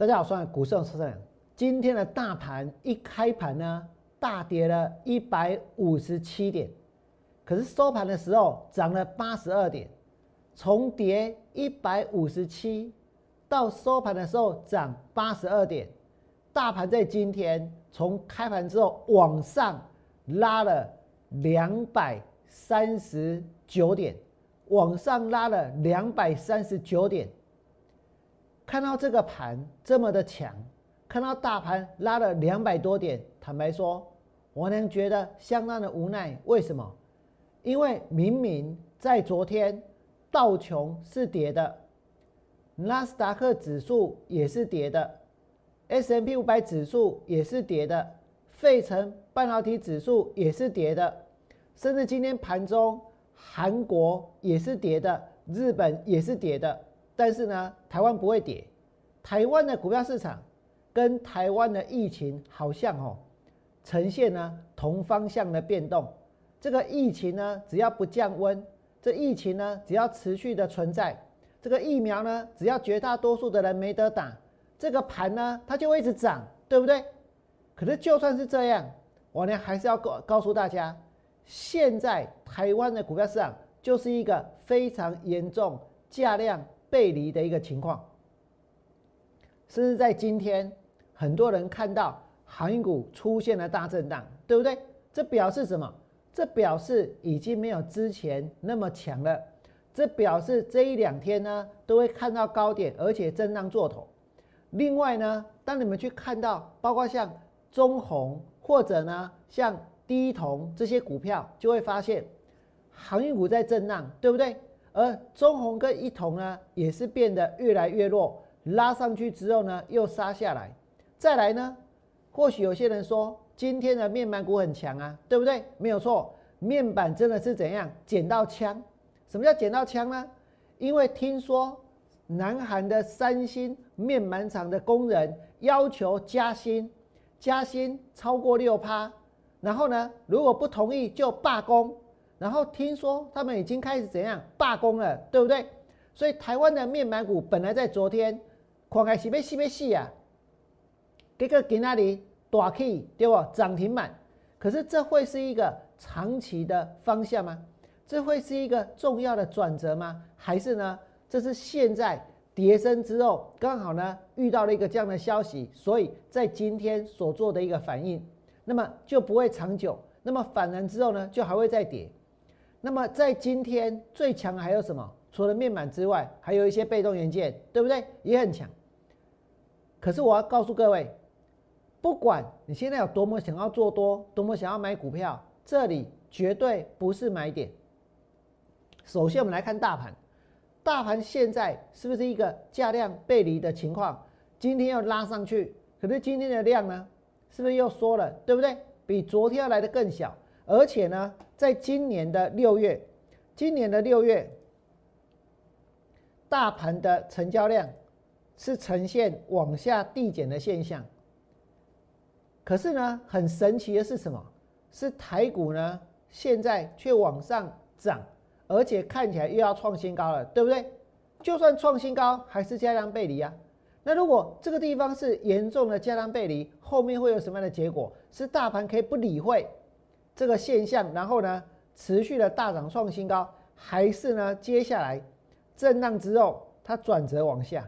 大家好，我是股市车长。今天的大盘一开盘呢，大跌了一百五十七点，可是收盘的时候涨了八十二点，从跌一百五十七到收盘的时候涨八十二点，大盘在今天从开盘之后往上拉了两百三十九点，往上拉了两百三十九点。看到这个盘这么的强，看到大盘拉了两百多点，坦白说，我能觉得相当的无奈。为什么？因为明明在昨天，道琼是跌的，纳斯达克指数也是跌的，S M P 五百指数也是跌的，费城半导体指数也是跌的，甚至今天盘中韩国也是跌的，日本也是跌的。但是呢，台湾不会跌。台湾的股票市场跟台湾的疫情好像哦，呈现呢同方向的变动。这个疫情呢，只要不降温，这疫情呢，只要持续的存在，这个疫苗呢，只要绝大多数的人没得打，这个盘呢，它就会一直涨，对不对？可是就算是这样，我呢还是要告告诉大家，现在台湾的股票市场就是一个非常严重价量。背离的一个情况，甚至在今天，很多人看到航运股出现了大震荡，对不对？这表示什么？这表示已经没有之前那么强了。这表示这一两天呢，都会看到高点，而且震荡做头。另外呢，当你们去看到，包括像中红或者呢像低铜这些股票，就会发现航运股在震荡，对不对？而中红跟一铜呢，也是变得越来越弱，拉上去之后呢，又杀下来。再来呢，或许有些人说，今天的面板股很强啊，对不对？没有错，面板真的是怎样捡到枪？什么叫捡到枪呢？因为听说南韩的三星面板厂的工人要求加薪，加薪超过六趴，然后呢，如果不同意就罢工。然后听说他们已经开始怎样罢工了，对不对？所以台湾的面板股本来在昨天狂开西北西北西啊，这个给那里大 K 对不？涨停板。可是这会是一个长期的方向吗？这会是一个重要的转折吗？还是呢？这是现在跌升之后刚好呢遇到了一个这样的消息，所以在今天所做的一个反应，那么就不会长久。那么反弹之后呢，就还会再跌。那么在今天最强还有什么？除了面板之外，还有一些被动元件，对不对？也很强。可是我要告诉各位，不管你现在有多么想要做多，多么想要买股票，这里绝对不是买点。首先，我们来看大盘，大盘现在是不是一个价量背离的情况？今天要拉上去，可是今天的量呢，是不是又缩了？对不对？比昨天要来的更小。而且呢，在今年的六月，今年的六月，大盘的成交量是呈现往下递减的现象。可是呢，很神奇的是什么？是台股呢，现在却往上涨，而且看起来又要创新高了，对不对？就算创新高，还是加量背离啊。那如果这个地方是严重的加量背离，后面会有什么样的结果？是大盘可以不理会？这个现象，然后呢，持续的大涨创新高，还是呢，接下来震荡之后它转折往下？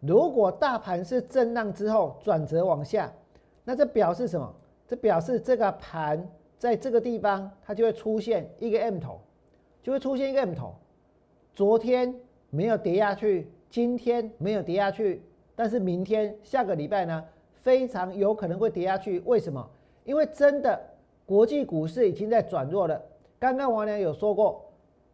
如果大盘是震荡之后转折往下，那这表示什么？这表示这个盘在这个地方它就会出现一个 M 头，就会出现一个 M 头。昨天没有跌下去，今天没有跌下去，但是明天下个礼拜呢，非常有可能会跌下去。为什么？因为真的，国际股市已经在转弱了。刚刚王良有说过，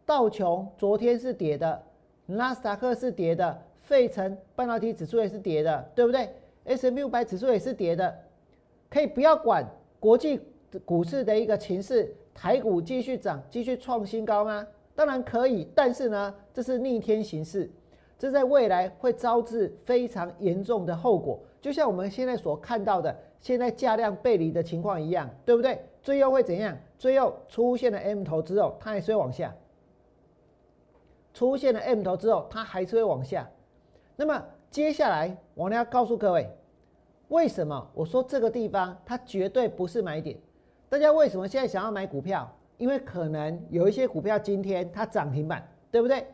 道琼昨天是跌的，纳斯达克是跌的，费城半导体指数也是跌的，对不对？S M P 五百指数也是跌的。可以不要管国际股市的一个情势，台股继续涨，继续创新高吗？当然可以，但是呢，这是逆天行事，这在未来会招致非常严重的后果。就像我们现在所看到的。现在价量背离的情况一样，对不对？最后会怎样？最后出现了 M 头之后，它还是会往下。出现了 M 头之后，它还是会往下。那么接下来我呢要告诉各位，为什么我说这个地方它绝对不是买点？大家为什么现在想要买股票？因为可能有一些股票今天它涨停板，对不对？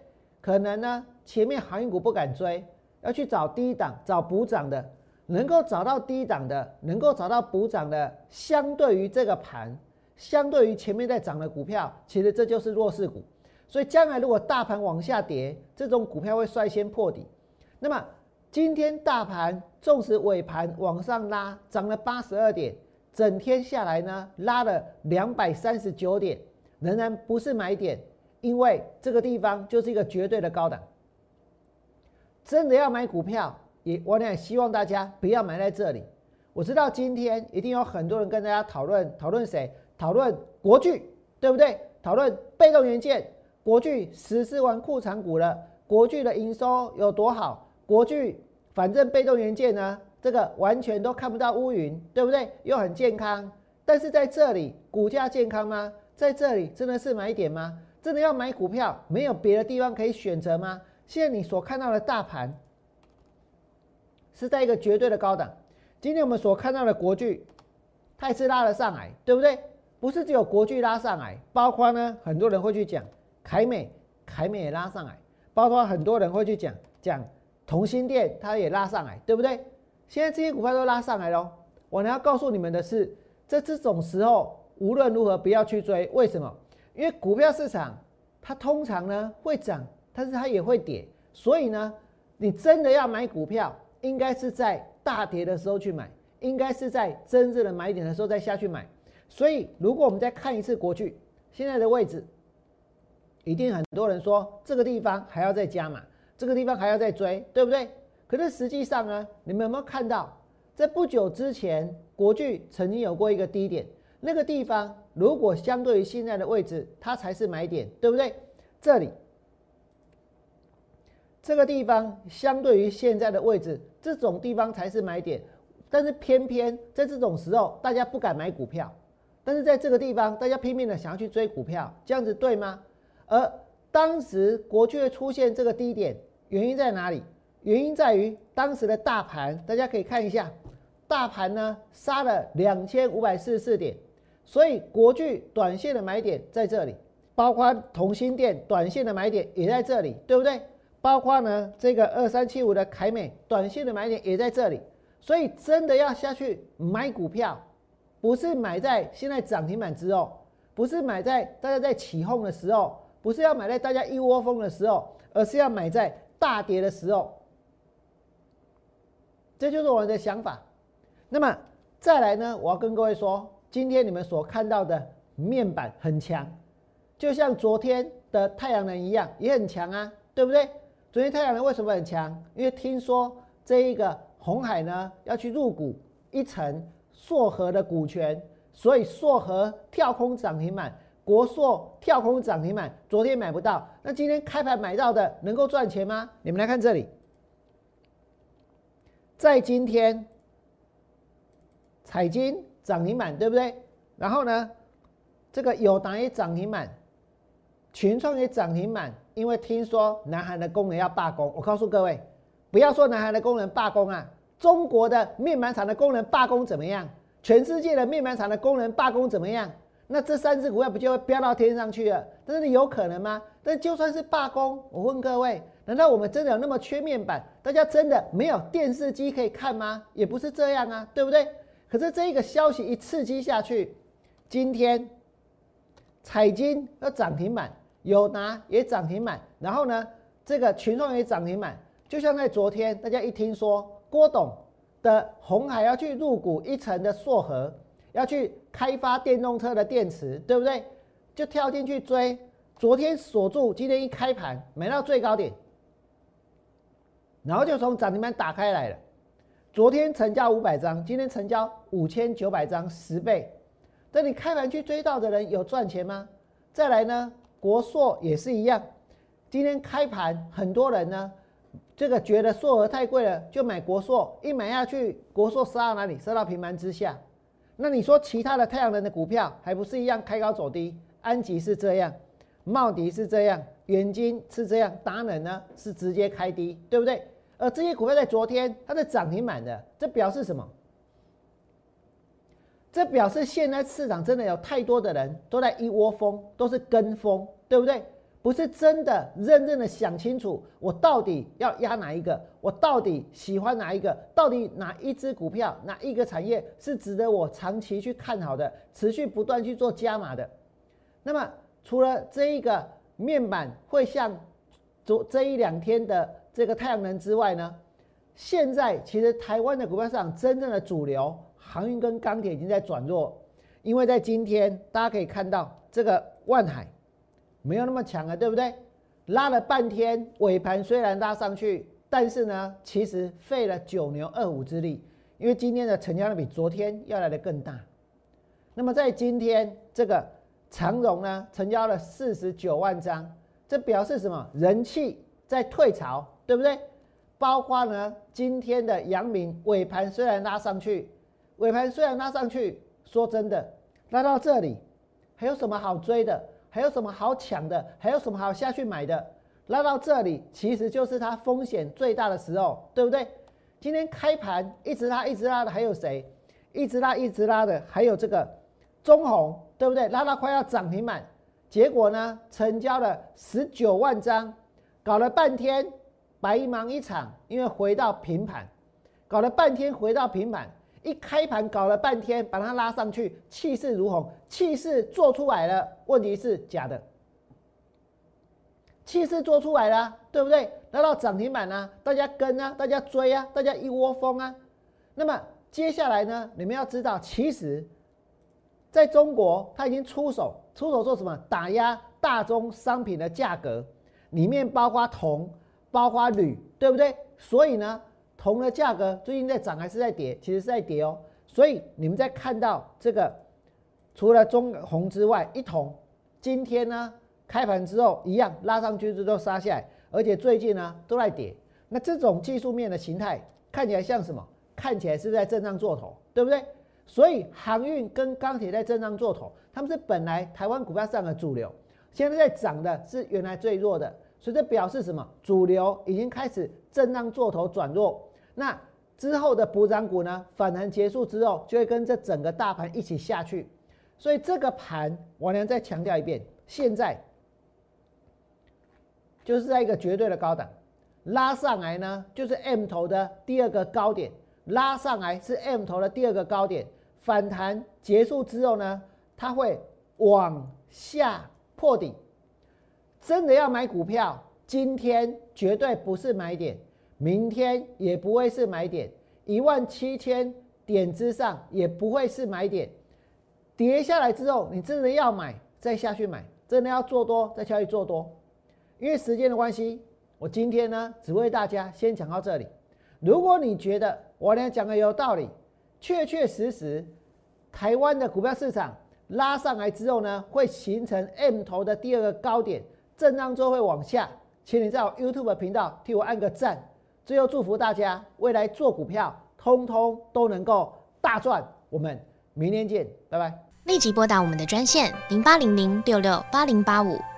可能呢前面航运股不敢追，要去找低档找补涨的，能够找到低档的，能够找到补涨的，相对于这个盘，相对于前面在涨的股票，其实这就是弱势股。所以将来如果大盘往下跌，这种股票会率先破底。那么今天大盘纵使尾盘往上拉，涨了八十二点，整天下来呢，拉了两百三十九点，仍然不是买点，因为这个地方就是一个绝对的高档。真的要买股票，也我也希望大家不要买在这里。我知道今天一定有很多人跟大家讨论，讨论谁？讨论国巨，对不对？讨论被动元件。国巨实施完库藏股了，国巨的营收有多好？国巨反正被动元件呢，这个完全都看不到乌云，对不对？又很健康，但是在这里股价健康吗？在这里真的是买点吗？真的要买股票，没有别的地方可以选择吗？现在你所看到的大盘是在一个绝对的高档。今天我们所看到的国巨，它也是拉了上来，对不对？不是只有国巨拉上来，包括呢，很多人会去讲。凯美，凯美也拉上来，包括很多人会去讲讲同心店，它也拉上来，对不对？现在这些股票都拉上来了。我呢要告诉你们的是，在这种时候，无论如何不要去追。为什么？因为股票市场它通常呢会涨，但是它也会跌。所以呢，你真的要买股票，应该是在大跌的时候去买，应该是在真正的买点的时候再下去买。所以，如果我们再看一次国巨现在的位置。一定很多人说这个地方还要再加码，这个地方还要再追，对不对？可是实际上呢，你们有没有看到，在不久之前，国巨曾经有过一个低点，那个地方如果相对于现在的位置，它才是买点，对不对？这里这个地方相对于现在的位置，这种地方才是买点，但是偏偏在这种时候，大家不敢买股票，但是在这个地方，大家拼命的想要去追股票，这样子对吗？而当时国巨出现这个低点，原因在哪里？原因在于当时的大盘，大家可以看一下，大盘呢杀了两千五百四十四点，所以国巨短线的买点在这里，包括同心店短线的买点也在这里，对不对？包括呢这个二三七五的凯美短线的买点也在这里，所以真的要下去买股票，不是买在现在涨停板之后，不是买在大家在起哄的时候。不是要买在大家一窝蜂的时候，而是要买在大跌的时候。这就是我的想法。那么再来呢？我要跟各位说，今天你们所看到的面板很强，就像昨天的太阳能一样，也很强啊，对不对？昨天太阳能为什么很强？因为听说这一个红海呢要去入股一层硕和的股权，所以硕和跳空涨停板。国硕跳空涨停板，昨天买不到，那今天开盘买到的能够赚钱吗？你们来看这里，在今天彩金涨停板，对不对？然后呢，这个友达也涨停板，群创也涨停板，因为听说南韩的工人要罢工。我告诉各位，不要说南韩的工人罢工啊，中国的面板厂的工人罢工怎么样？全世界的面板厂的工人罢工怎么样？那这三只股票不就会飙到天上去了？但是有可能吗？但就算是罢工，我问各位，难道我们真的有那么缺面板？大家真的没有电视机可以看吗？也不是这样啊，对不对？可是这个消息一刺激下去，今天彩金要涨停板，友拿也涨停板，然后呢，这个群创也涨停板。就像在昨天，大家一听说郭董的红海要去入股一层的硕和。要去开发电动车的电池，对不对？就跳进去追，昨天锁住，今天一开盘买到最高点，然后就从涨停板打开来了。昨天成交五百张，今天成交五千九百张，十倍。等你开盘去追到的人有赚钱吗？再来呢，国硕也是一样，今天开盘很多人呢，这个觉得硕额太贵了，就买国硕，一买下去，国硕杀到哪里？杀到平盘之下。那你说其他的太阳能的股票还不是一样开高走低？安吉是这样，茂迪是这样，元金是这样，达能呢是直接开低，对不对？而这些股票在昨天它是涨停板的，这表示什么？这表示现在市场真的有太多的人都在一窝蜂，都是跟风，对不对？不是真的认真的想清楚，我到底要压哪一个？我到底喜欢哪一个？到底哪一只股票、哪一个产业是值得我长期去看好的、持续不断去做加码的？那么除了这一个面板会像昨这一两天的这个太阳能之外呢？现在其实台湾的股票市场真正的主流。航运跟钢铁已经在转弱，因为在今天大家可以看到这个万海没有那么强了，对不对？拉了半天，尾盘虽然拉上去，但是呢，其实费了九牛二虎之力，因为今天的成交量比昨天要来的更大。那么在今天这个长荣呢，成交了四十九万张，这表示什么？人气在退潮，对不对？包括呢，今天的阳明尾盘虽然拉上去。尾盘虽然拉上去，说真的，拉到这里，还有什么好追的？还有什么好抢的？还有什么好下去买的？拉到这里，其实就是它风险最大的时候，对不对？今天开盘一直拉，一直拉的还有谁？一直拉，一直拉的还有这个中红，对不对？拉到快要涨停板，结果呢，成交了十九万张，搞了半天白忙一场，因为回到平盘，搞了半天回到平盘。一开盘搞了半天，把它拉上去，气势如虹，气势做出来了。问题是假的，气势做出来了，对不对？拉到涨停板啊，大家跟啊，大家追啊，大家一窝蜂啊。那么接下来呢？你们要知道，其实在中国，他已经出手，出手做什么？打压大宗商品的价格，里面包括铜，包括铝，对不对？所以呢？铜的价格最近在涨还是在跌？其实是在跌哦。所以你们在看到这个，除了中红之外，一铜今天呢开盘之后一样拉上去之后杀下来，而且最近呢都在跌。那这种技术面的形态看起来像什么？看起来是在震荡做头，对不对？所以航运跟钢铁在震荡做头，他们是本来台湾股票上的主流，现在在涨的是原来最弱的，所以这表示什么？主流已经开始震荡做头转弱。那之后的补涨股呢？反弹结束之后，就会跟这整个大盘一起下去。所以这个盘，我娘再强调一遍，现在就是在一个绝对的高档，拉上来呢，就是 M 头的第二个高点，拉上来是 M 头的第二个高点。反弹结束之后呢，它会往下破底。真的要买股票，今天绝对不是买点。明天也不会是买点，一万七千点之上也不会是买点。跌下来之后，你真的要买，再下去买，真的要做多，再下去做多。因为时间的关系，我今天呢只为大家先讲到这里。如果你觉得我俩讲的有道理，确确实实，台湾的股票市场拉上来之后呢，会形成 M 头的第二个高点，震荡之后会往下，请你在我 YouTube 频道替我按个赞。最后祝福大家未来做股票，通通都能够大赚。我们明天见，拜拜。立即拨打我们的专线零八零零六六八零八五